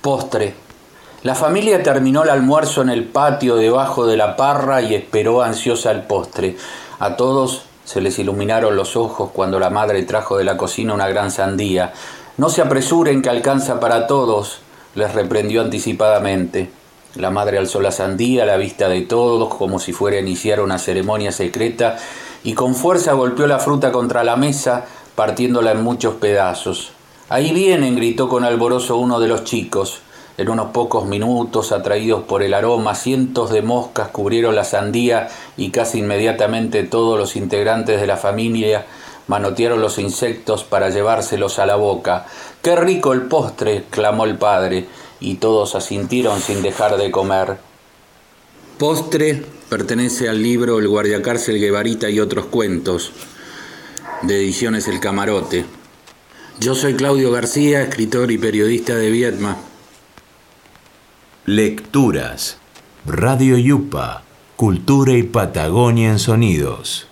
Postre. La familia terminó el almuerzo en el patio debajo de la parra y esperó ansiosa el postre. A todos se les iluminaron los ojos cuando la madre trajo de la cocina una gran sandía. No se apresuren que alcanza para todos, les reprendió anticipadamente. La madre alzó la sandía a la vista de todos como si fuera a iniciar una ceremonia secreta y con fuerza golpeó la fruta contra la mesa, partiéndola en muchos pedazos. Ahí vienen, gritó con alborozo uno de los chicos. En unos pocos minutos, atraídos por el aroma, cientos de moscas cubrieron la sandía y casi inmediatamente todos los integrantes de la familia manotearon los insectos para llevárselos a la boca. ¡Qué rico el postre! clamó el padre, y todos asintieron sin dejar de comer. Postre pertenece al libro El guardiacárcel Guevarita y otros cuentos, de Ediciones El Camarote. Yo soy Claudio García, escritor y periodista de Vietma. Lecturas. Radio Yupa. Cultura y Patagonia en Sonidos.